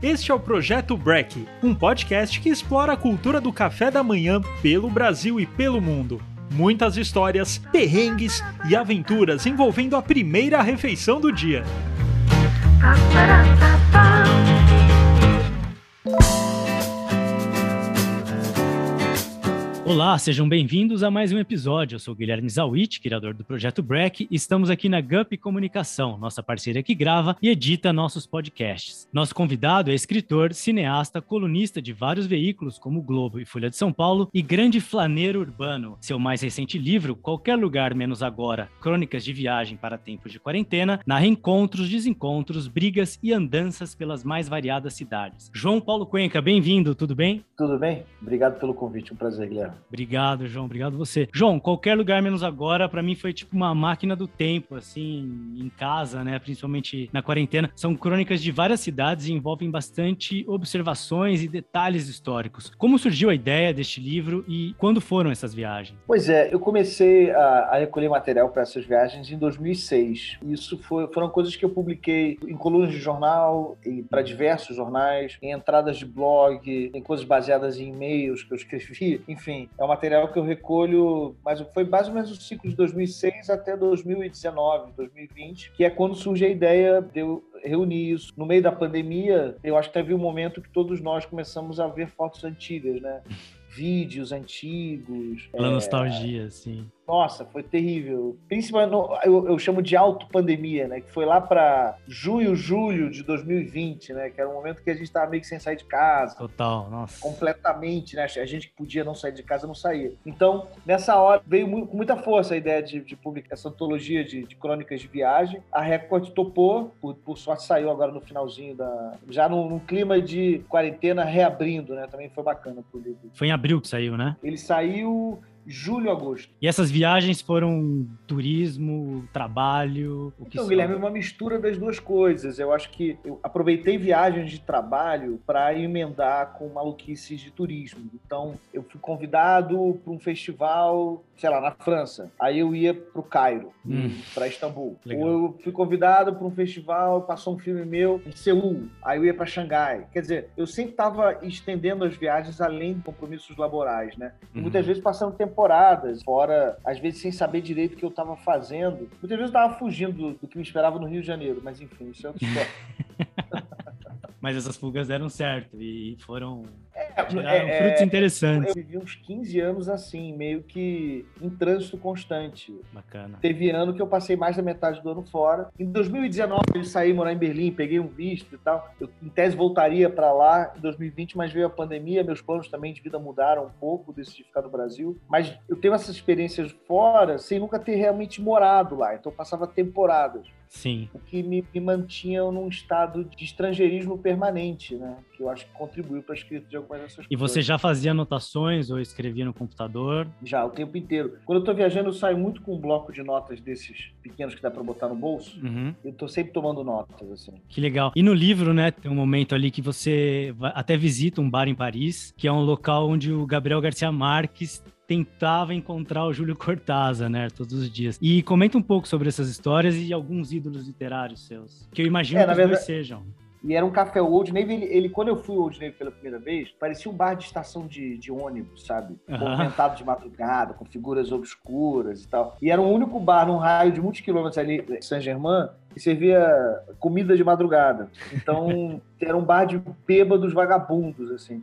Este é o Projeto Break, um podcast que explora a cultura do café da manhã pelo Brasil e pelo mundo. Muitas histórias, perrengues e aventuras envolvendo a primeira refeição do dia. Olá, sejam bem-vindos a mais um episódio. Eu sou Guilherme Zawit, criador do Projeto Break, e estamos aqui na Gup Comunicação, nossa parceira que grava e edita nossos podcasts. Nosso convidado é escritor, cineasta, colunista de vários veículos como Globo e Folha de São Paulo e grande flaneiro urbano. Seu mais recente livro, Qualquer Lugar Menos Agora, Crônicas de Viagem para Tempos de Quarentena, narra encontros, desencontros, brigas e andanças pelas mais variadas cidades. João Paulo Cuenca, bem-vindo, tudo bem? Tudo bem? Obrigado pelo convite, um prazer, Guilherme. Obrigado, João. Obrigado você. João, qualquer lugar menos agora, para mim foi tipo uma máquina do tempo, assim, em casa, né? Principalmente na quarentena. São crônicas de várias cidades e envolvem bastante observações e detalhes históricos. Como surgiu a ideia deste livro e quando foram essas viagens? Pois é, eu comecei a, a recolher material para essas viagens em 2006. Isso foi, foram coisas que eu publiquei em colunas de jornal para diversos jornais, em entradas de blog, em coisas baseadas em e-mails que eu escrevi. Enfim, é um material que eu recolho, mas foi mais ou menos o ciclo de 2006 até 2019, 2020, que é quando surge a ideia de eu reunir isso. No meio da pandemia, eu acho que teve um momento que todos nós começamos a ver fotos antigas, né? Vídeos antigos. Pela é... nostalgia, sim. Nossa, foi terrível. Principalmente, no, eu, eu, chamo de auto-pandemia, né? Que foi lá para junho, julho de 2020, né? Que era um momento que a gente estava meio que sem sair de casa. Total, nossa. Completamente, né? A gente que podia não sair de casa não saía. Então, nessa hora, veio muito, com muita força a ideia de, de publicar essa antologia de, de, crônicas de viagem. A Record topou, por, por, sorte saiu agora no finalzinho da. Já num, num, clima de quarentena reabrindo, né? Também foi bacana pro livro. Foi em abril que saiu, né? Ele saiu julho, agosto. E essas viagens foram turismo, trabalho? O que então, Guilherme, é uma mistura das duas coisas. Eu acho que eu aproveitei viagens de trabalho para emendar com maluquices de turismo. Então, eu fui convidado para um festival, sei lá, na França. Aí eu ia para o Cairo, hum. para Istambul. Legal. Ou eu fui convidado para um festival, passou um filme meu em Seul. Aí eu ia para Xangai. Quer dizer, eu sempre estava estendendo as viagens além de compromissos laborais, né? E muitas uhum. vezes passando tempo temporadas, fora, às vezes sem saber direito o que eu estava fazendo. Muitas vezes eu estava fugindo do, do, que me esperava no Rio de Janeiro, mas enfim, isso é outra história. mas essas fugas deram certo e foram é, é, frutos interessantes. Eu vivi uns 15 anos assim, meio que em trânsito constante. Bacana. Teve ano que eu passei mais da metade do ano fora. Em 2019 eu saí morar em Berlim, peguei um visto e tal. Eu, em tese, voltaria para lá em 2020, mas veio a pandemia, meus planos também de vida mudaram um pouco, decidi ficar no Brasil. Mas eu tenho essas experiências fora sem nunca ter realmente morado lá. Então eu passava temporadas. Sim. O que me, me mantinha num estado de estrangeirismo permanente, né? Que eu acho que contribuiu para a escrita de algumas dessas e coisas. você já fazia anotações ou escrevia no computador? Já, o tempo inteiro. Quando eu estou viajando, eu saio muito com um bloco de notas desses pequenos que dá para botar no bolso. Uhum. Eu estou sempre tomando notas, assim. Que legal. E no livro, né, tem um momento ali que você até visita um bar em Paris, que é um local onde o Gabriel Garcia Marques tentava encontrar o Júlio Cortázar, né, todos os dias. E comenta um pouco sobre essas histórias e alguns ídolos literários seus, que eu imagino é, que os verdade... dois sejam. E era um café Old Navy. Ele, ele, quando eu fui ao Old Navy pela primeira vez, parecia um bar de estação de, de ônibus, sabe? Uhum. Movimentado de madrugada, com figuras obscuras e tal. E era o único bar num raio de muitos quilômetros ali, Saint-Germain, que servia comida de madrugada. Então, era um bar de bêbados vagabundos, assim.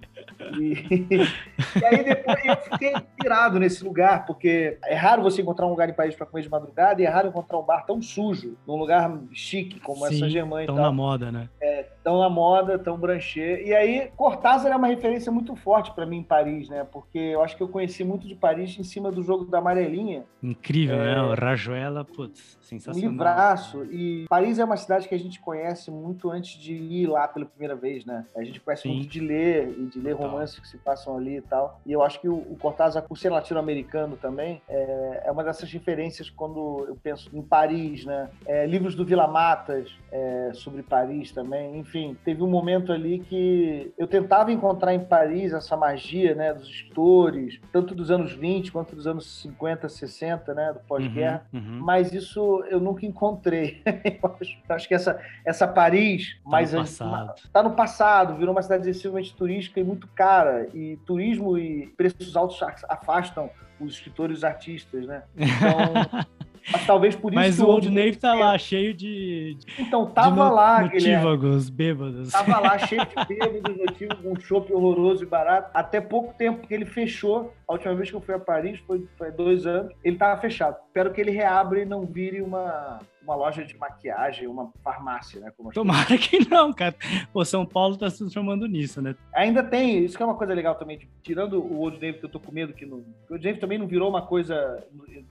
E, e aí depois eu fiquei pirado nesse lugar, porque é raro você encontrar um lugar em Paris para comer de madrugada e é raro encontrar um bar tão sujo, num lugar chique como Sim, é Saint-Germain. Tão na moda, né? É, tão na moda, tão branchê. E aí, Cortázar é uma referência muito forte para mim em Paris, né? Porque eu acho que eu conheci muito de Paris em cima do jogo da amarelinha. Incrível, é... né? O Rajoela, putz, sensacional. Um livraço. E Paris é uma cidade que a gente conhece muito antes de ir lá pela primeira vez, né? A gente conhece Sim. muito de ler e de ler romances que se passam ali e tal. E eu acho que o, o Cortázar, por ser latino-americano também, é, é, uma dessas referências quando eu penso em Paris, né? É, livros do Vila Matas é, sobre Paris também, enfim enfim, teve um momento ali que eu tentava encontrar em Paris essa magia, né, dos escritores, tanto dos anos 20 quanto dos anos 50, 60, né, do pós-guerra, uhum, uhum. mas isso eu nunca encontrei. eu acho, acho, que essa, essa Paris tá mais... No passado. Tá no passado, virou uma cidade excessivamente turística e muito cara, e turismo e preços altos afastam os escritores e os artistas, né? Então... Mas talvez por isso. Mas o Old Navy tá lá, cheio de. Então, tava de lá, Notívagos, bêbados. Tava lá, cheio de bêbados, notívagos, um chopp horroroso e barato. Até pouco tempo que ele fechou. A última vez que eu fui a Paris foi, foi dois anos. Ele tava fechado. Espero que ele reabra e não vire uma uma loja de maquiagem, uma farmácia, né? Tomara que não, cara. Pô, São Paulo tá se transformando nisso, né? Ainda tem, isso que é uma coisa legal também, tipo, tirando o Old Navy, que eu tô com medo que não. O Old Navy também não virou uma coisa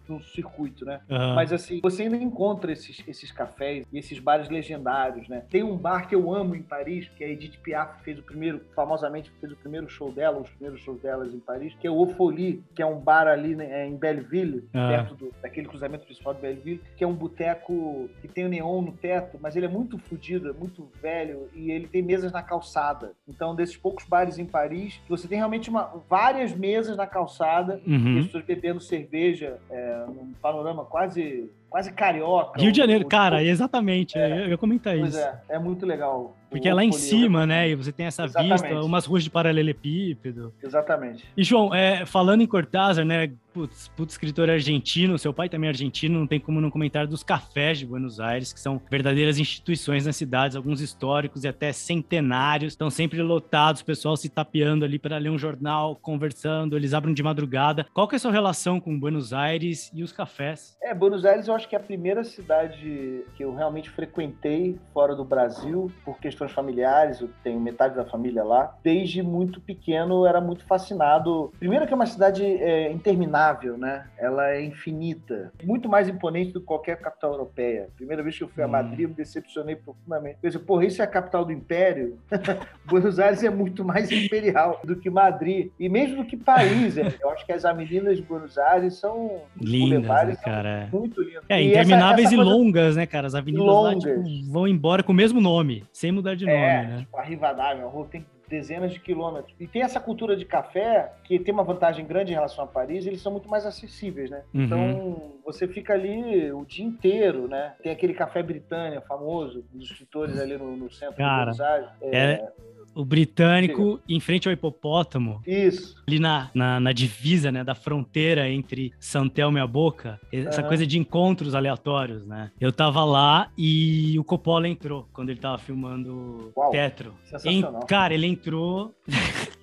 no, circuito, né? Uhum. Mas assim, você ainda encontra esses, esses cafés e esses bares legendários, né? Tem um bar que eu amo em Paris, que a Edith Piaf fez o primeiro, famosamente fez o primeiro show dela, os primeiros shows delas em Paris, que é o Ofoli, que é um bar ali né, em Belleville, uhum. perto do, daquele cruzamento principal de Belleville, que é um boteco que tem o neon no teto, mas ele é muito fodido, é muito velho e ele tem mesas na calçada. Então, desses poucos bares em Paris, você tem realmente uma, várias mesas na calçada, uhum. pessoas bebendo cerveja, é, num panorama quase quase carioca. Rio de Janeiro, o, cara, o, exatamente. É, eu ia comentar pois isso. é, é muito legal. Porque é lá em cima, né? E você tem essa Exatamente. vista, umas ruas de paralelepípedo. Exatamente. E, João, é, falando em Cortázar, né? Putz, putz, escritor argentino, seu pai também é argentino, não tem como não comentar dos cafés de Buenos Aires, que são verdadeiras instituições nas cidades, alguns históricos e até centenários, estão sempre lotados, o pessoal se tapeando ali para ler um jornal, conversando, eles abrem de madrugada. Qual que é a sua relação com Buenos Aires e os cafés? É, Buenos Aires eu acho que é a primeira cidade que eu realmente frequentei fora do Brasil, por questões familiares, eu tenho metade da família lá. Desde muito pequeno era muito fascinado. Primeiro que é uma cidade é, interminável, né? Ela é infinita. Muito mais imponente do que qualquer capital europeia. Primeira vez que eu fui a hum. Madrid, eu me decepcionei profundamente. Pensei, porra, isso é a capital do império? Buenos Aires é muito mais imperial do que Madrid. E mesmo do que Paris. É. Eu acho que as avenidas de Buenos Aires são... Lindas, né, cara? Muito lindas. É, e intermináveis essa, essa e longas, né, cara? As avenidas longas. lá tipo, vão embora com o mesmo nome, sem mudar de nome, é, né? Tipo, a Rivadavia, a rua tem dezenas de quilômetros. E tem essa cultura de café que tem uma vantagem grande em relação a Paris, eles são muito mais acessíveis, né? Uhum. Então, você fica ali o dia inteiro, né? Tem aquele café Britânia famoso, dos escritores ali no, no centro Cara, de Buenos Aires. É... é o britânico em frente ao hipopótamo. Isso. Ali na, na, na, divisa, né, da fronteira entre Santelmo e a Boca. Essa uhum. coisa de encontros aleatórios, né? Eu tava lá e o Coppola entrou quando ele tava filmando Uau, Tetro. Sensacional. Em, cara, ele entrou...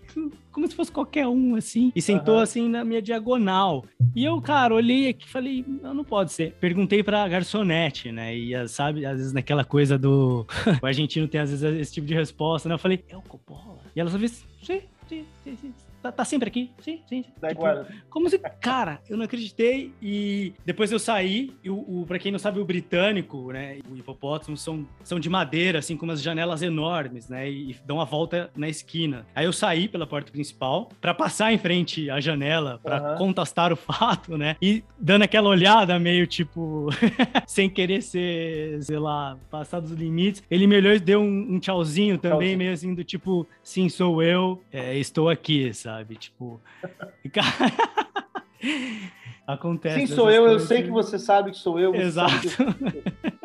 como se fosse qualquer um, assim, e sentou uhum. assim na minha diagonal. E eu, cara, olhei aqui e falei, não, não pode ser. Perguntei pra garçonete, né? E sabe, às vezes naquela coisa do. o argentino tem às vezes esse tipo de resposta, né? Eu falei, é o Coppola? E ela só fez, sim, sim, sim, sim. Tá, tá, sempre aqui? Sim, sim. Tipo, como se. Cara, eu não acreditei. E depois eu saí. E o, o, pra quem não sabe, o britânico, né? O hipopótamo são, são de madeira, assim, com umas janelas enormes, né? E, e dão a volta na esquina. Aí eu saí pela porta principal para passar em frente à janela, para uhum. contrastar o fato, né? E dando aquela olhada meio tipo. sem querer ser, sei lá, passar dos limites. Ele me olhou e deu um, um tchauzinho também, tchauzinho. meio assim, do tipo, sim, sou eu, é, estou aqui, sabe? Sabe? Tipo. Acontece. Sim, sou eu, coisas. eu sei que você sabe que sou eu. Exato.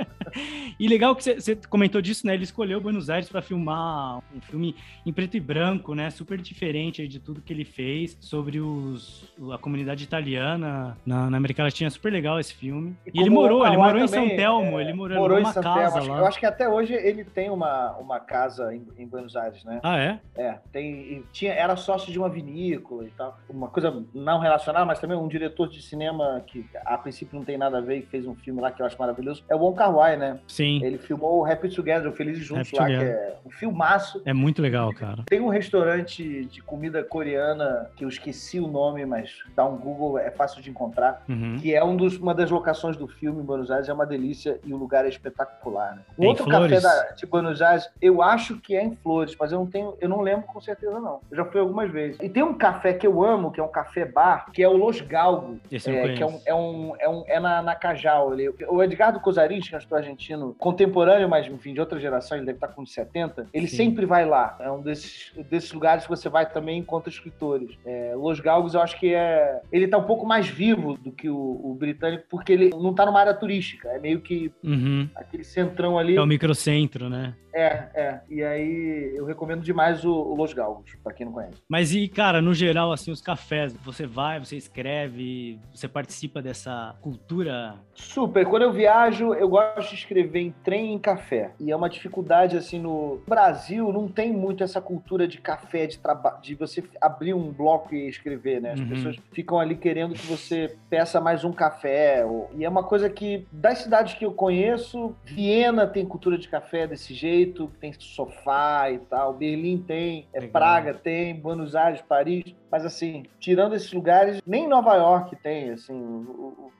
e legal que você comentou disso, né? Ele escolheu Buenos Aires para filmar um filme em preto e branco, né? Super diferente de tudo que ele fez sobre os, a comunidade italiana na, na América Latina. Super legal esse filme. E, e ele morou, ele morou em São Telmo, é, ele morou, morou numa casa lá. Eu acho que até hoje ele tem uma, uma casa em, em Buenos Aires, né? Ah, é? É, tem, tinha, era sócio de uma vinícola e tal. Uma coisa não relacionada, mas também um diretor de cinema que a princípio não tem nada a ver e fez um filme lá que eu acho maravilhoso. É o Wong Kar Wai, né? Sim. Ele filmou o Happy Together, o Felizes Juntos Happy lá, Together. que é um filmaço. É muito legal, cara. Tem um restaurante de comida coreana que eu esqueci o nome, mas dá um Google, é fácil de encontrar, uhum. que é um dos, uma das locações do filme em Buenos Aires, é uma delícia e o lugar é espetacular. Né? Um outro café da, de Buenos Aires, eu acho que é em Flores, mas eu não tenho, eu não lembro com certeza não. Eu já fui algumas vezes. E tem um café que eu amo, que é um café bar, que é o Los Galgo. Esse é, eu que é um, é um, é, um, é na, na Cajal. Ele, o Edgardo Cosarin, que é um argentino contemporâneo, mas enfim, de outra geração, ele deve estar com 70, ele Sim. sempre vai lá. É um desses, desses lugares que você vai também encontra escritores. É, Los Galgos, eu acho que é. Ele tá um pouco mais vivo do que o, o britânico, porque ele não tá numa área turística. É meio que uhum. aquele centrão ali. É o microcentro, né? É, é. E aí eu recomendo demais o, o Los Galgos, pra quem não conhece. Mas e, cara, no geral, assim, os cafés, você vai, você escreve, você participa dessa cultura? Super. Quando eu viajo, eu gosto de escrever em trem e em café. E é uma dificuldade, assim, no Brasil não tem muito essa cultura de café, de trabalho, de você abrir um bloco e escrever, né? As uhum. pessoas ficam ali querendo que você peça mais um café. E é uma coisa que, das cidades que eu conheço, Viena tem cultura de café desse jeito, tem sofá e tal. Berlim tem, é, Praga tem, Buenos Aires, Paris. Mas assim, tirando esses lugares, nem Nova York tem, assim,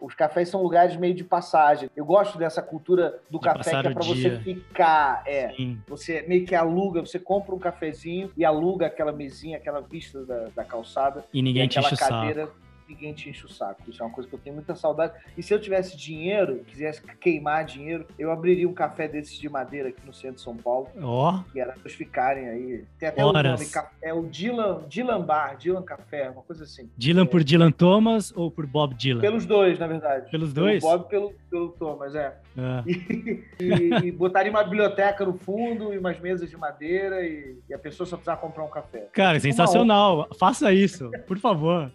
os cafés são lugares meio de passagem. Eu gosto dessa cultura do de café que é para você ficar, é. Sim. Você meio que aluga, você compra um cafezinho e aluga aquela mesinha, aquela vista da, da calçada. E ninguém e te enche cadeira, o saco ninguém te enche o saco. Isso é uma coisa que eu tenho muita saudade. E se eu tivesse dinheiro, quisesse queimar dinheiro, eu abriria um café desses de madeira aqui no centro de São Paulo. Ó. Oh. Que era pra ficarem aí. Tem até o nome, é o Dylan, Dylan Bar, Dylan Café, uma coisa assim. Dylan é. por Dylan Thomas ou por Bob Dylan? Pelos dois, na verdade. Pelos dois? Pelo Bob pelo, pelo Thomas, é. é. E, e, e, botaria uma biblioteca no fundo e umas mesas de madeira e, e a pessoa só precisava comprar um café. Cara, sensacional. Faça isso, por favor.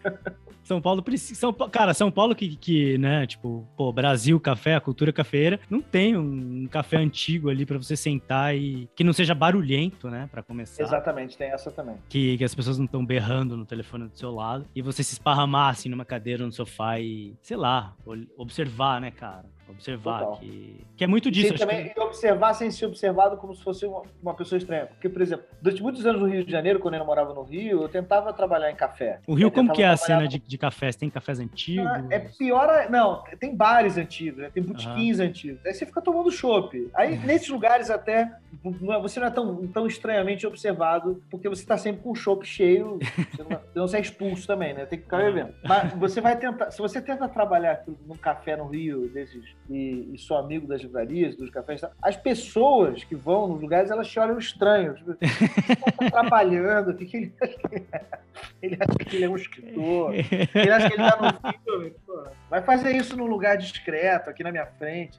São Paulo precisa. São, cara, São Paulo que, que, né, tipo, pô, Brasil, café, a cultura cafeira, não tem um, um café antigo ali para você sentar e que não seja barulhento, né, para começar. Exatamente, tem essa também. Que, que as pessoas não estão berrando no telefone do seu lado e você se esparramar assim numa cadeira no sofá e, sei lá, observar, né, cara? Observar que, que é muito disso. E também que... observar sem ser observado como se fosse uma, uma, pessoa estranha. Porque, por exemplo, durante muitos anos no Rio de Janeiro, quando eu morava no Rio, eu tentava trabalhar em café. O Rio, como que é a cena no... de, de cafés? Tem cafés antigos? é pior... Não, tem bares antigos, né? tem botiquins uhum. antigos. Aí você fica tomando chopp. Aí, nesses lugares até, é, você não é tão, tão estranhamente observado, porque você está sempre com o chopp cheio, você não, você não expulso também, né? Tem que ficar bebendo. Mas você vai tentar... Se você tenta trabalhar num café no Rio, desses e, e sou amigo das livrarias, dos cafés, as pessoas que vão nos lugares, elas te olham estranho. Tipo, tá trabalhando, que, ele acha que é? Ele acha que ele é um escritor, ele acha que ele tá no filme. Pô, vai fazer isso num lugar discreto, aqui na minha frente.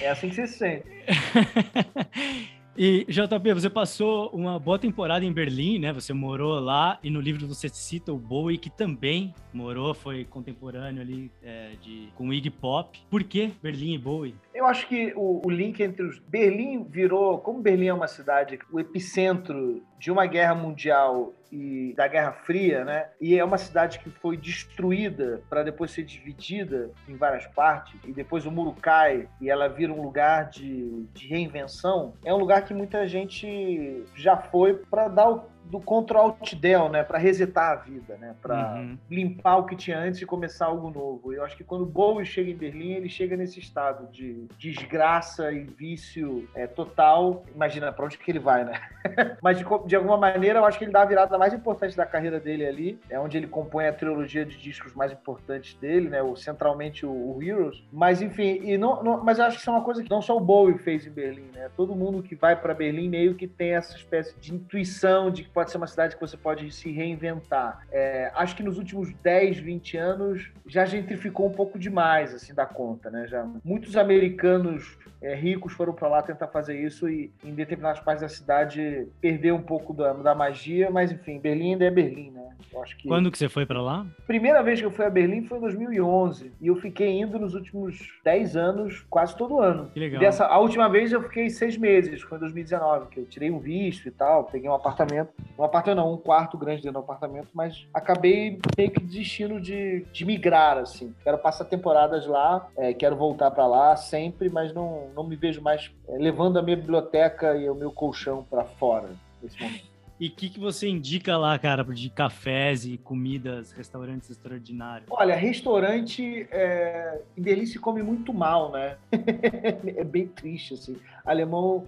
É assim que você se sente. E, JP, você passou uma boa temporada em Berlim, né? Você morou lá e no livro você cita o Bowie, que também morou, foi contemporâneo ali é, de, com Iggy Pop. Por que Berlim e Bowie? Eu acho que o, o, link entre os. Berlim virou. Como Berlim é uma cidade, o epicentro de uma guerra mundial e da Guerra Fria, né? E é uma cidade que foi destruída para depois ser dividida em várias partes e depois o muro cai e ela vira um lugar de, de reinvenção. É um lugar que muita gente já foi para dar o do Ctrl Alt Del, né, para resetar a vida, né, para uhum. limpar o que tinha antes e começar algo novo. Eu acho que quando Bowie chega em Berlim, ele chega nesse estado de desgraça e vício é, total. Imagina para onde que ele vai, né? Mas de, de, alguma maneira, eu acho que ele dá a virada mais importante da carreira dele ali, é onde ele compõe a trilogia de discos mais importantes dele, né, o centralmente o, o Heroes. Mas enfim, e não, não, mas eu acho que isso é uma coisa que não só o Bowie fez em Berlim, né? Todo mundo que vai para Berlim meio que tem essa espécie de intuição de que pode ser uma cidade que você pode se reinventar. É, acho que nos últimos 10, 20 anos já gentrificou um pouco demais assim da conta, né? Já muitos americanos é, ricos foram para lá tentar fazer isso e em determinadas partes da cidade perdeu um pouco da, da magia, mas enfim, Berlim ainda é Berlim, né? Eu acho que Quando que você foi para lá? Primeira vez que eu fui a Berlim foi em 2011 e eu fiquei indo nos últimos 10 anos, quase todo ano. Que legal. Dessa, a última vez eu fiquei seis meses, foi em 2019, que eu tirei um visto e tal, peguei um apartamento, um apartamento não, um quarto grande dentro do apartamento, mas acabei meio que desistindo de, de migrar, assim. Quero passar temporadas lá, é, quero voltar para lá sempre, mas não, não me vejo mais é, levando a minha biblioteca e o meu colchão para fora nesse momento. E o que, que você indica lá, cara, de cafés e comidas, restaurantes extraordinários? Olha, restaurante é... em Berlim se come muito mal, né? é bem triste, assim. Alemão,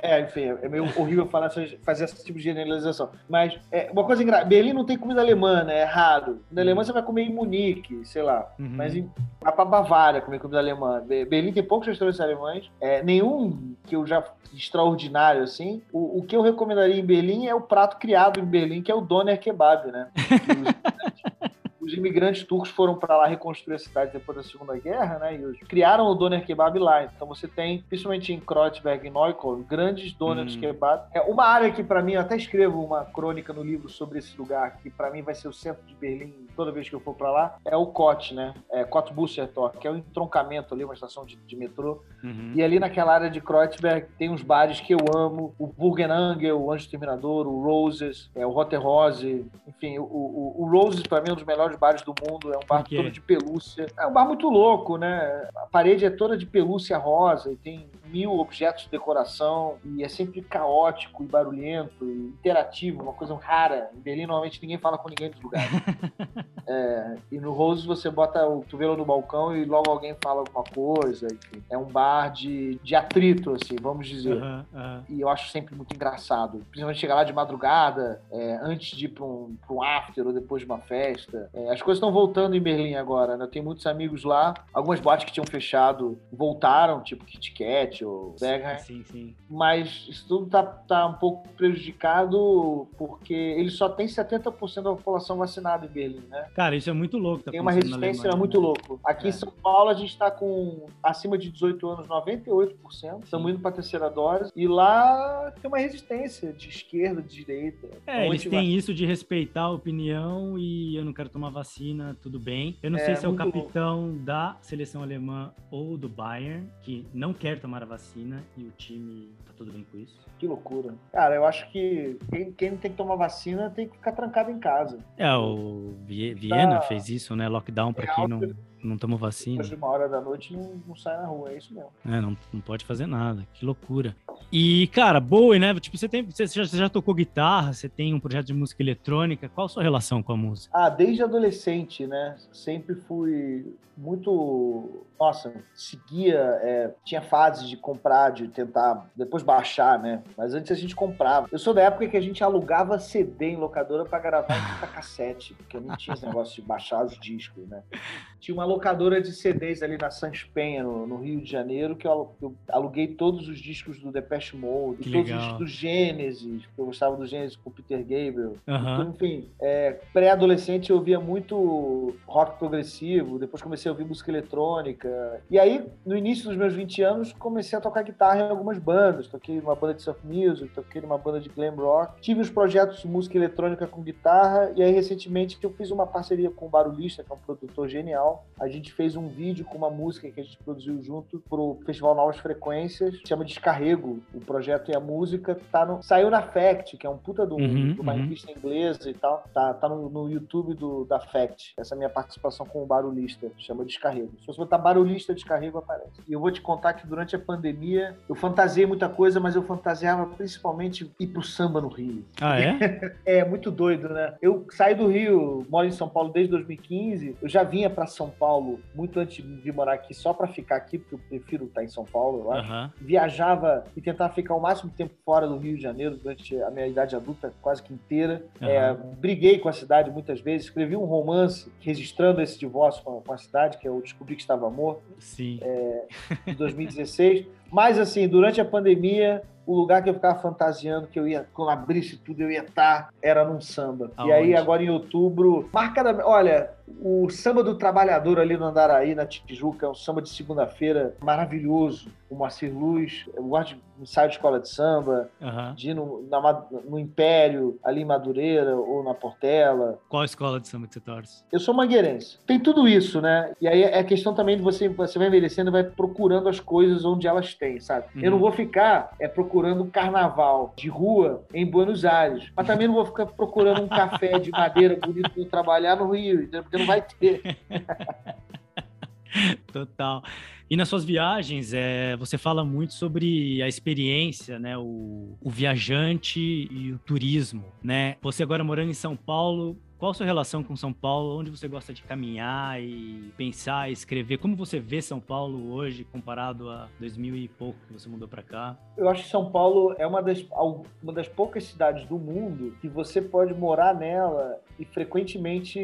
é, é, enfim, é meio horrível falar, fazer esse tipo de generalização. Mas é, uma coisa engraçada, Berlim não tem comida alemã, né? É raro. Na Alemanha você vai comer em Munique, sei lá. Uhum. Mas em Vai pra Bavária comer comida alemã. Berlim tem poucos restaurantes alemães, é, nenhum que eu já extraordinário assim. O, o que eu recomendaria em Berlim é o prato criado em Berlim, que é o doner kebab, né? os imigrantes turcos foram para lá reconstruir a cidade depois da Segunda Guerra, né? E criaram o doner kebab lá. Então você tem, principalmente em Kreuzberg e Neukölln, grandes doners hum. kebab. É uma área que para mim, eu até escrevo uma crônica no livro sobre esse lugar, que para mim vai ser o centro de Berlim toda vez que eu for para lá, é o Kot, né? É Kotbussertor, que é o entroncamento ali, uma estação de, de metrô. Uhum. E ali naquela área de Kreuzberg tem uns bares que eu amo, o Burgenangel, o Anjo Terminador, o Roses, é, o Rote Rose, enfim, o, o, o Roses para mim é um dos melhores bares do mundo, é um bar todo de pelúcia. É um bar muito louco, né? A parede é toda de pelúcia rosa e tem mil objetos de decoração e é sempre caótico e barulhento e interativo, uma coisa rara. Em Berlim, normalmente, ninguém fala com ninguém dos lugares. é, e no Rose, você bota o cotovelo no balcão e logo alguém fala alguma coisa. Enfim. É um bar de, de atrito, assim, vamos dizer. Uhum, uhum. E eu acho sempre muito engraçado. Principalmente chegar lá de madrugada, é, antes de ir para um, um after ou depois de uma festa. É, as coisas estão voltando em Berlim agora, né? Eu tenho muitos amigos lá. Algumas boates que tinham fechado voltaram, tipo Kit Kat ou Bergheim. Sim, sim. Mas isso tudo tá, tá um pouco prejudicado porque ele só tem 70% da população vacinada em Berlim, né? Cara, isso é muito louco. Tá tem uma resistência Alemanha, muito né? louco. Aqui é. em São Paulo a gente tá com acima de 18 anos 98%. Estamos indo para terceira dose. E lá tem uma resistência de esquerda, de direita. É, eles têm isso de respeitar a opinião e eu não quero tomar vacina, tudo bem. Eu não é, sei se é o capitão louco. da seleção alemã ou do Bayern que não quer tomar a vacina e o time tá tudo bem com isso. Que loucura. Cara, eu acho que quem, quem tem que tomar vacina tem que ficar trancado em casa. É, o Viena tá... fez isso, né? Lockdown para quem não não tomou vacina. Depois de uma hora da noite não, não sai na rua, é isso mesmo. É, não, não pode fazer nada, que loucura. E, cara, Bowie, né? Tipo, você, tem, você, já, você já tocou guitarra, você tem um projeto de música eletrônica, qual a sua relação com a música? Ah, desde adolescente, né? Sempre fui muito nossa, seguia, é, tinha fases de comprar, de tentar depois baixar, né? Mas antes a gente comprava. Eu sou da época que a gente alugava CD em locadora para gravar em fita cassete, porque não tinha esse negócio de baixar os discos, né? Tinha uma locadora de CDs ali na Sans Penha, no, no Rio de Janeiro, que eu, eu, aluguei todos os discos do Depeche Mode, todos os discos do Gênesis, porque eu gostava do Gênesis com o Peter Gabriel. Uhum. Então, enfim, é, pré-adolescente eu ouvia muito rock progressivo, depois comecei a ouvir música eletrônica, e aí, no início dos meus 20 anos, comecei a tocar guitarra em algumas bandas. Toquei numa banda de surf music, toquei numa banda de glam rock. Tive os projetos de música eletrônica com guitarra. E aí, recentemente, eu fiz uma parceria com o Barulhista, que é um produtor genial. A gente fez um vídeo com uma música que a gente produziu junto pro Festival Novas Frequências. Chama Descarrego. O projeto e a música tá no... saiu na Fact, que é um puta do, uhum, uma uhum. revista inglesa e tal. Tá, tá no, no YouTube do, da Fact. Essa é minha participação com o Barulhista. Chama Descarrego. Se você botar Barulhista lista de carrego aparece. E eu vou te contar que durante a pandemia eu fantasiei muita coisa, mas eu fantasiava principalmente ir pro samba no Rio. Ah, é? é, muito doido, né? Eu saí do Rio, moro em São Paulo desde 2015. Eu já vinha para São Paulo muito antes de morar aqui, só para ficar aqui, porque eu prefiro estar em São Paulo, eu acho. Uhum. Viajava e tentava ficar o máximo tempo fora do Rio de Janeiro durante a minha idade adulta quase que inteira. Uhum. É, briguei com a cidade muitas vezes, escrevi um romance registrando esse divórcio com a cidade, que eu descobri que estava morto. Sim. É, em 2016. Mas, assim, durante a pandemia, o lugar que eu ficava fantasiando que eu ia, quando abrisse tudo, eu ia estar, era num samba. Aonde? E aí, agora em outubro, marcadamente. Olha, o samba do trabalhador ali no Andaraí, na Tijuca, é um samba de segunda-feira maravilhoso. O Moacir Luz, eu gosto de ensaio de escola de samba, uhum. de ir no, na, no Império, ali em Madureira ou na Portela. Qual escola de samba que você torce? Eu sou mangueirense. Tem tudo isso, né? E aí é questão também de você, você vai envelhecendo e vai procurando as coisas onde elas têm, sabe? Uhum. Eu não vou ficar é, procurando carnaval de rua em Buenos Aires, mas também não vou ficar procurando um café de madeira bonito para trabalhar no Rio, porque não vai ter. Total. E nas suas viagens, é, você fala muito sobre a experiência, né? O, o viajante e o turismo, né? Você agora morando em São Paulo, qual a sua relação com São Paulo? Onde você gosta de caminhar e pensar, escrever? Como você vê São Paulo hoje comparado a 2000 e pouco que você mudou para cá? Eu acho que São Paulo é uma das, uma das poucas cidades do mundo que você pode morar nela e frequentemente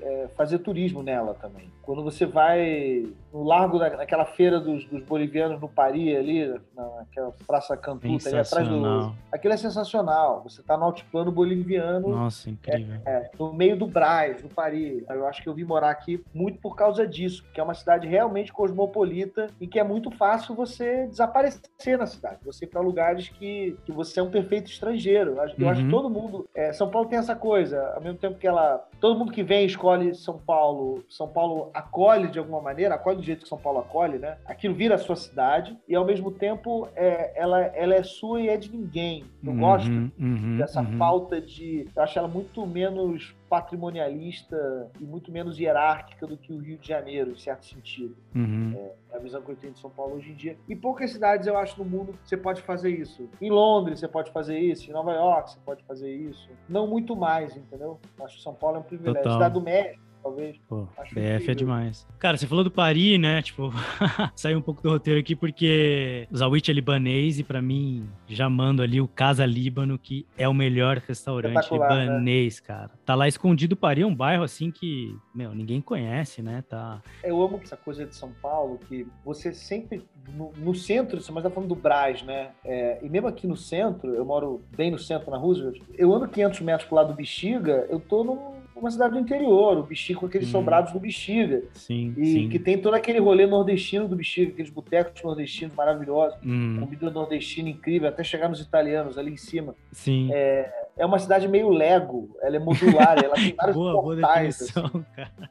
é, fazer turismo nela também. Quando você vai no largo daquela feira dos, dos bolivianos no Paris ali, naquela Praça Cantuta ali atrás do... Aquilo é sensacional. Você está no altiplano boliviano. Nossa, incrível. É, é, no meio do Braz, no Paris. Eu acho que eu vim morar aqui muito por causa disso, porque é uma cidade realmente cosmopolita e que é muito fácil você desaparecer na cidade. Você ir para lugares que, que você é um perfeito estrangeiro. Eu acho, uhum. eu acho que uhum. todo mundo... É, São Paulo tem essa coisa, ao mesmo tempo que ela... Todo mundo que vem escolhe São Paulo, São Paulo acolhe de alguma maneira, acolhe do jeito que São Paulo acolhe, né? Aquilo vira a sua cidade e ao mesmo tempo é, ela, ela é sua e é de ninguém. Eu uhum, gosto uhum, dessa uhum. falta de. Eu acho ela muito menos patrimonialista e muito menos hierárquica do que o Rio de Janeiro, em certo sentido. Uhum. É a visão que eu tenho de São Paulo hoje em dia. E poucas cidades, eu acho, no mundo você pode fazer isso. Em Londres você pode fazer isso, em Nova York você pode fazer isso. Não muito mais, entendeu? Acho que São Paulo é um privilégio. Total. Cidade do México, talvez. Pô, BF é incrível. é demais. Cara, você falou do Paris, né? Tipo, saiu um pouco do roteiro aqui porque o Zawit é libanês e para mim já mando ali o Casa Líbano, que é o melhor restaurante né? libanês, né? cara. Tá lá escondido Paris, é um bairro assim que, meu, ninguém conhece, né? Tá. Eu amo essa coisa de São Paulo que você sempre no, no centro, mas tá falando do Brás, né? É, e mesmo aqui no centro, eu moro bem no centro na Roosevelt, eu ando 500 metros pro lado do Bexiga, eu tô num uma cidade do interior, o Bexiga com aqueles hum. sobrados do Bexiga. Sim, e sim. que tem todo aquele rolê nordestino do Bexiga, aqueles botecos nordestinos maravilhosos, hum. comida nordestina incrível, até chegar nos italianos ali em cima. Sim. É, é uma cidade meio Lego, ela é modular, ela tem vários boa, portais. Boa assim.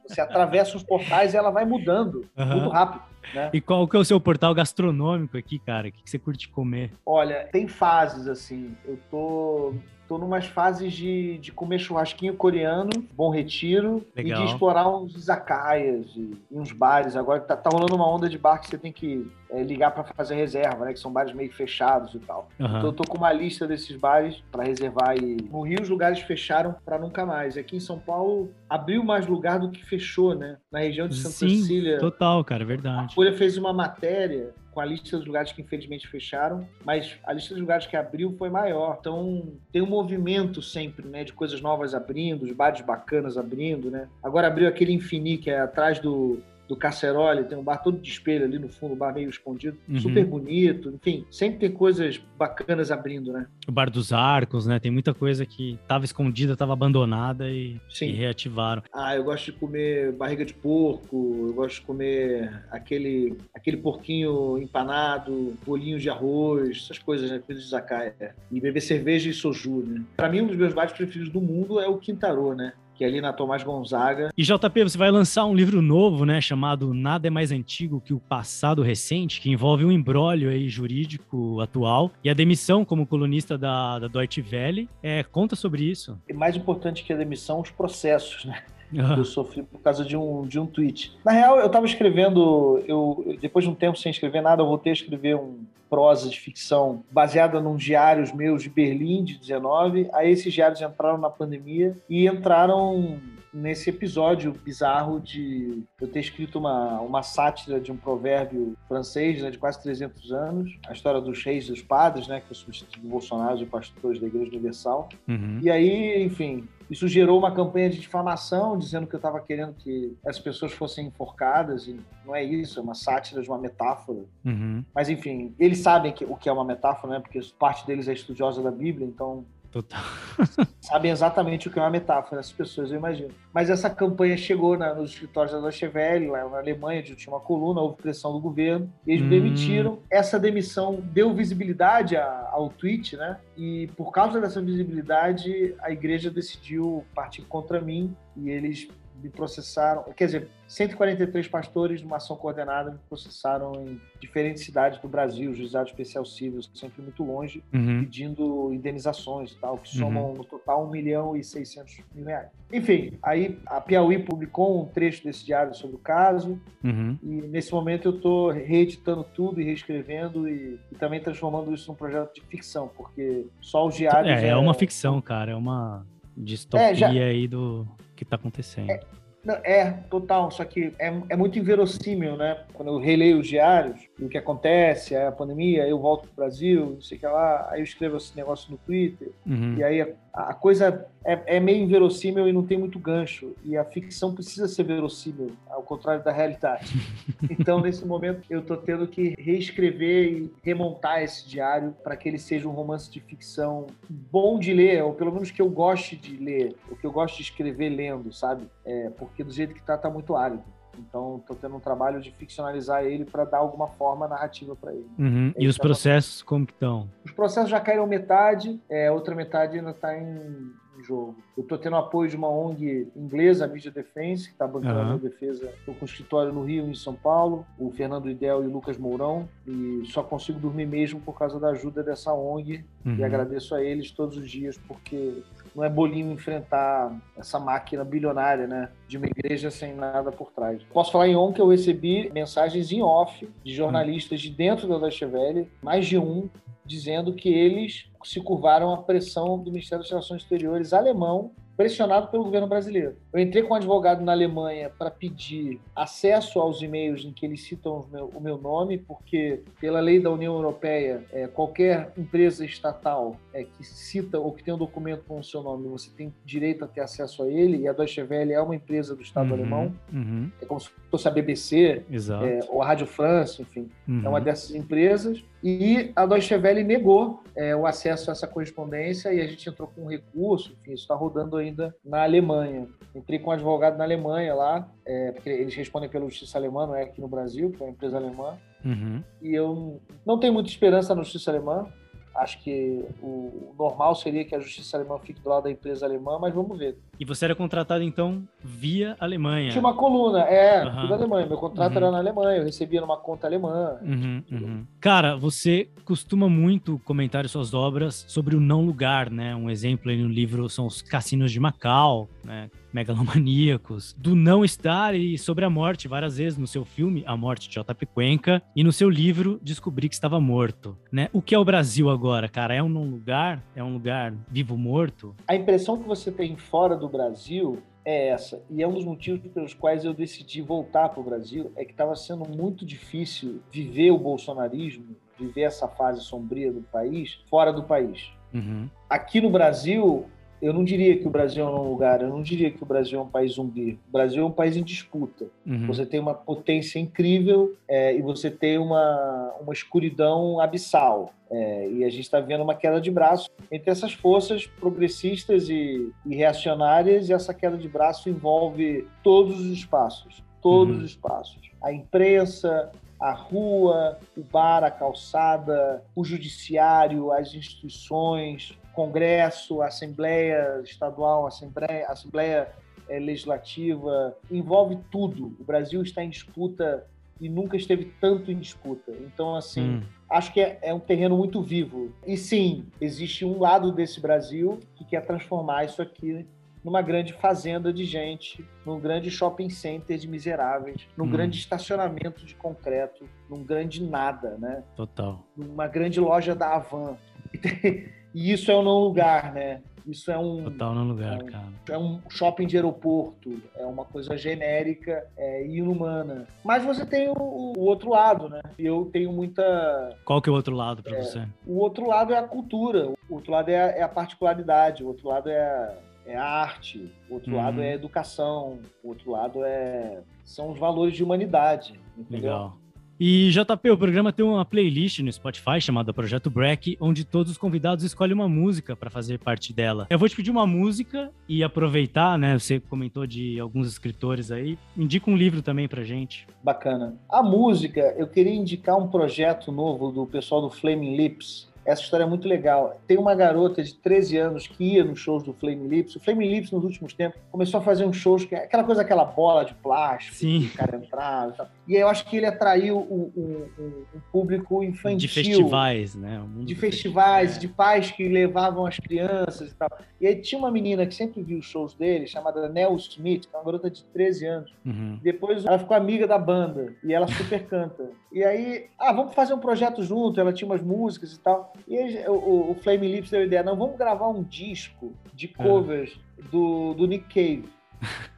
Você atravessa os portais e ela vai mudando, uhum. muito rápido. Né? E qual que é o seu portal gastronômico aqui, cara? O que, que você curte comer? Olha, tem fases, assim. Eu tô Tô numas fases de, de comer churrasquinho coreano, Bom Retiro, Legal. e de explorar uns izakayas e, e, uns bares. Agora tá, tá rolando uma onda de bar que você tem que é, ligar para fazer reserva, né? Que são bares meio fechados e tal. Uhum. Então eu tô com uma lista desses bares para reservar e no Rio os lugares fecharam para nunca mais. Aqui em São Paulo abriu mais lugar do que fechou, né? Na região de Santa Sim, Cecília. Total, cara, verdade. A Folha fez uma matéria com a lista dos lugares que infelizmente fecharam, mas a lista dos lugares que abriu foi maior. Então tem um movimento sempre, né, de coisas novas abrindo, os bares bacanas abrindo, né? Agora abriu aquele Infini que é atrás do do Cacerole, tem um bar todo de espelho ali no fundo, um bar meio escondido, uhum. super bonito, enfim, sempre tem coisas bacanas abrindo, né? O Bar dos Arcos, né? Tem muita coisa que estava escondida, estava abandonada e, e, reativaram. Ah, eu gosto de comer barriga de porco, eu gosto de comer aquele, aquele porquinho empanado, bolinhos de arroz, essas coisas, né? Coisas de zacaia. E beber cerveja e soju, né? Pra mim, um dos meus bares preferidos do mundo é o Quintarô, né? Que é ali na Tomás Gonzaga. E JP, você vai lançar um livro novo, né, chamado Nada é mais antigo que o passado recente, que envolve um embrólio aí jurídico atual e a demissão como colunista da, da Deutsche Welle. É, conta sobre isso. E mais importante que a demissão, os processos, né? Uhum. Eu sofri por causa de um, de um tweet. Na real, eu estava escrevendo, eu, depois de um tempo sem escrever nada, eu voltei a escrever um prosa de ficção baseada num diários meus de Berlim, de 19. Aí esses diários entraram na pandemia e entraram nesse episódio bizarro de eu ter escrito uma, uma sátira de um provérbio francês né, de quase 300 anos, a história dos reis e dos padres, né, que eu substituí Bolsonaro de pastores da Igreja Universal. Uhum. E aí, enfim, isso gerou uma campanha de difamação, dizendo que eu estava querendo que as pessoas fossem enforcadas, e não é isso, é uma sátira de uma metáfora. Uhum. Mas, enfim, eles sabem que, o que é uma metáfora, né? Porque parte deles é estudiosa da Bíblia, então Total. Sabem exatamente o que é uma metáfora, essas pessoas, eu imagino. Mas essa campanha chegou na, nos escritórios da Deutsche Welle, lá na Alemanha, onde tinha uma coluna, houve pressão do governo, eles hum. demitiram. Essa demissão deu visibilidade a, ao tweet, né? E por causa dessa visibilidade, a igreja decidiu partir contra mim e eles me processaram, quer dizer, 143 pastores numa ação coordenada me processaram em diferentes cidades do Brasil, juizado especial civil, sempre muito longe, uhum. pedindo indenizações e tal, que somam uhum. no total 1 milhão e 600 mil reais. Enfim, aí a Piauí publicou um trecho desse diário sobre o caso, uhum. e nesse momento eu estou reeditando tudo e reescrevendo e, e, também transformando isso num projeto de ficção, porque só os diários... É, é, é uma ficção, cara, é uma distopia é, já... aí do que está acontecendo. É, não, é, total. Só que é, é muito inverossímil, né? Quando eu releio os diários, o que acontece, a pandemia, eu volto para o Brasil, não sei o que lá, aí eu escrevo esse negócio no Twitter, uhum. e aí a, coisa é, é, meio inverossímil e não tem muito gancho. E a ficção precisa ser verossímil, ao contrário da realidade. Então, nesse momento, eu estou tendo que reescrever e remontar esse diário para que ele seja um romance de ficção bom de ler, ou pelo menos que eu goste de ler, o que eu gosto de escrever lendo, sabe? É, porque do jeito que está, está muito árido. Então, estou tendo um trabalho de ficcionalizar ele para dar alguma forma narrativa para ele. Uhum. E os tá processos, como que estão? Os processos já caíram metade, é, outra metade ainda está em jogo. Eu estou tendo apoio de uma ONG inglesa, a Media Defense, que está bancando uhum. a defesa. Estou com escritório no Rio e em São Paulo, o Fernando Idel e o Lucas Mourão, e só consigo dormir mesmo por causa da ajuda dessa ONG. Uhum. E agradeço a eles todos os dias, porque não é bolinho enfrentar essa máquina bilionária, né? De uma igreja sem nada por trás. Posso falar em on que eu recebi mensagens em off de jornalistas de dentro da Deutsche Welle, mais de um, dizendo que eles se curvaram à pressão do Ministério das Relações Exteriores alemão pressionado pelo governo brasileiro. Eu entrei com um advogado na Alemanha para pedir acesso aos e-mails em que eles citam o meu, o meu nome, porque, pela lei da União Europeia, é, qualquer empresa estatal é, que cita ou que tem um documento com o seu nome, você tem direito a ter acesso a ele, e a Deutsche Welle é uma empresa do Estado uhum, alemão. Uhum. É como se fosse a BBC é, ou a Rádio França, enfim. Uhum. É uma uhum. dessas empresas. E a Deutsche Welle negou é, o acesso a essa correspondência e a gente entrou com um recurso, enfim, isso está rodando ainda na Alemanha. Entrei com um advogado na Alemanha lá, é, porque eles respondem pela justiça alemã, não é aqui no Brasil, que é uma empresa alemã. Uhum. E eu não tenho muita esperança na justiça alemã, Acho que o normal seria que a justiça alemã fique do lado da empresa alemã, mas vamos ver. E você era contratado, então, via Alemanha? Tinha uma coluna, é, uhum. tudo Alemanha. Meu contrato uhum. era na Alemanha, eu recebia numa conta alemã. Uhum, uhum. Cara, você costuma muito comentar suas obras sobre o não lugar, né? Um exemplo aí no livro são os cassinos de Macau, né? megalomaníacos, do não estar e sobre a morte várias vezes no seu filme A Morte de J.P. Cuenca e no seu livro Descobri que Estava Morto, né? O que é o Brasil agora, cara? É um não lugar? É um lugar vivo morto? A impressão que você tem fora do Brasil é essa. E é um dos motivos pelos quais eu decidi voltar para o Brasil, é que estava sendo muito difícil viver o bolsonarismo, viver essa fase sombria do país, fora do país. Uhum. Aqui no Brasil, eu não diria que o Brasil é um lugar, eu não diria que o Brasil é um país zumbi. O Brasil é um país em disputa. Uhum. Você tem uma potência incrível é, e você tem uma, uma escuridão abissal. É, e a gente está vendo uma queda de braço entre essas forças progressistas e, e, reacionárias, e essa queda de braço envolve todos os espaços todos uhum. os espaços. A imprensa, a rua, o bar, a calçada, o judiciário, as instituições, Congresso, Assembleia Estadual, Assembleia, Assembleia é, Legislativa, envolve tudo. O Brasil está em disputa e nunca esteve tanto em disputa. Então, assim, hum. acho que é, é, um terreno muito vivo. E sim, existe um lado desse Brasil que quer transformar isso aqui numa grande fazenda de gente, num grande shopping center de miseráveis, num hum. grande estacionamento de concreto, num grande nada, né? Total. Numa grande loja da Havan. E isso é um não lugar, né? Isso é um. Total não lugar, é um, cara. É um shopping de aeroporto, é uma coisa genérica é, e inumana. Mas você tem o, o, outro lado, né? Eu tenho muita. Qual que é o outro lado para é, você? O outro lado é a cultura, o outro lado é a, é a particularidade, o outro lado é a, é a arte, o outro uhum. lado é a educação, o outro lado é são os valores de humanidade. Entendeu? Legal. E JP, o programa tem uma playlist no Spotify chamada Projeto Break, onde todos os convidados escolhem uma música para fazer parte dela. Eu vou te pedir uma música e aproveitar, né? Você comentou de alguns escritores aí. Indica um livro também pra gente. Bacana. A música, eu queria indicar um projeto novo do pessoal do Flaming Lips, essa história é muito legal. Tem uma garota de 13 anos que ia nos shows do Flame Lips. O Flame Lips, nos últimos tempos, começou a fazer uns shows, que é aquela coisa, aquela bola de plástico, Sim. que o cara entrava e tal. E aí eu acho que ele atraiu um, um, um público infantil. De festivais, né? de festivais, de pais que levavam as crianças e tal. E aí tinha uma menina que sempre viu os shows dele, chamada Nell Smith, que é uma garota de 13 anos. Uhum. Depois ela ficou amiga da banda e ela super canta. E aí, ah, vamos fazer um projeto junto. Ela tinha umas músicas e tal. E aí, o, o Flame Lips deu a ideia, não, vamos gravar um disco de ah. covers do, do Nick Cave.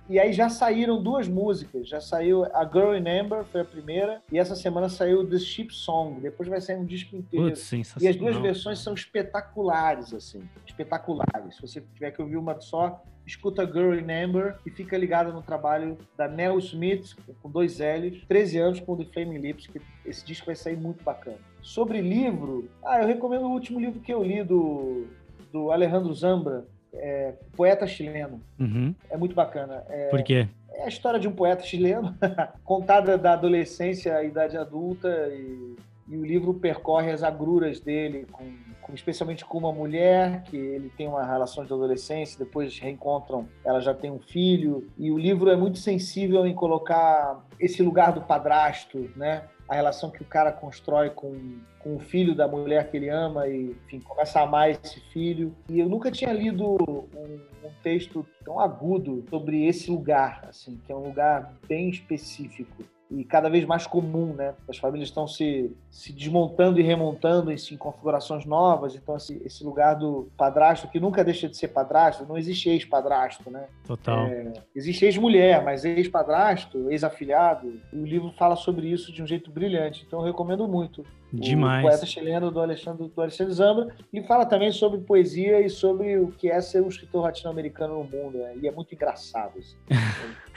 E aí já saíram duas músicas. Já saiu a Girl in Amber, foi a primeira, e essa semana saiu The Ship Song. Depois vai sair um disco inteiro. Putz, e as duas versões são espetaculares, assim. Espetaculares. Se você tiver que ouvir uma só, escuta Girl in Amber e fica ligado no trabalho da Nell Smith, com dois L's, 13 anos com The Flaming Lips, que esse disco vai sair muito bacana. Sobre livro, ah, eu recomendo o último livro que eu li do, do Alejandro Zambra, é, poeta chileno. Uhum. É muito bacana. É, Por quê? É a história de um poeta chileno, contada da adolescência à idade adulta, e, e, o livro percorre as agruras dele, com, com, especialmente com uma mulher, que ele tem uma relação de adolescência, depois reencontram, ela já tem um filho, e o livro é muito sensível em colocar esse lugar do padrasto, né? A relação que o cara constrói com, com o filho da mulher que ele ama e, enfim, começa a amar esse filho. E eu nunca tinha lido um, um texto tão agudo sobre esse lugar, assim, que é um lugar bem específico e cada vez mais comum, né? As famílias estão se, se desmontando e remontando em, em configurações novas, então esse, esse, lugar do padrasto, que nunca deixa de ser padrasto, não existe ex-padrasto, né? Total. É, existe ex-mulher, mas ex-padrasto, ex-afilhado, e o livro fala sobre isso de um jeito brilhante, então eu recomendo muito. Demais. O poeta chileno do Alexandre, do Alexandre Zambra, e fala também sobre poesia e sobre o que é ser um escritor latino-americano no mundo, né? e é muito engraçado. Assim.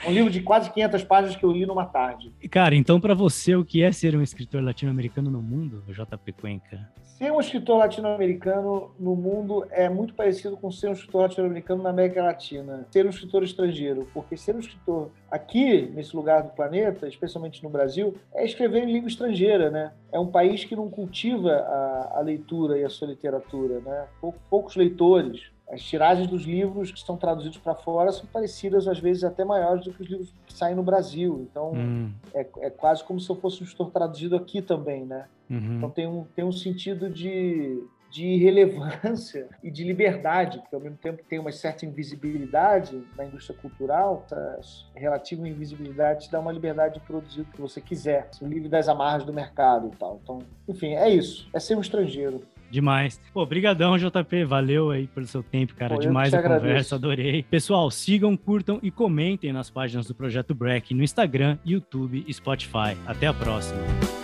é um livro de quase 500 páginas que eu li numa tarde. Cara, então para você, o que é ser um escritor latino-americano no mundo, JP Cuenca? Ser um escritor latino-americano no mundo é muito parecido com ser um escritor latino-americano na América Latina. Ser um escritor estrangeiro, porque ser um escritor aqui, nesse lugar do planeta, especialmente no Brasil, é escrever em língua estrangeira, né? É um país que não cultiva a, a leitura e a sua literatura, né? Poucos leitores as tiragens dos livros que estão traduzidos para fora são parecidas, às vezes até maiores do que os livros que saem no Brasil. Então, hum. é, é, quase como se eu fosse um escritor traduzido aqui também, né? Uhum. Então, tem um, tem um sentido de, de relevância e de liberdade, que ao mesmo tempo tem uma certa invisibilidade na indústria cultural, essa relativa invisibilidade te dá uma liberdade de produzir o que você quiser, livre das amarras do mercado e tal. Então, enfim, é isso, é ser um estrangeiro. Demais. Pô, brigadão, JP. Valeu aí pelo seu tempo, cara. Pô, Demais a agradeço. conversa, adorei. Pessoal, sigam, curtam e comentem nas páginas do Projeto Break no Instagram, YouTube e Spotify. Até a próxima.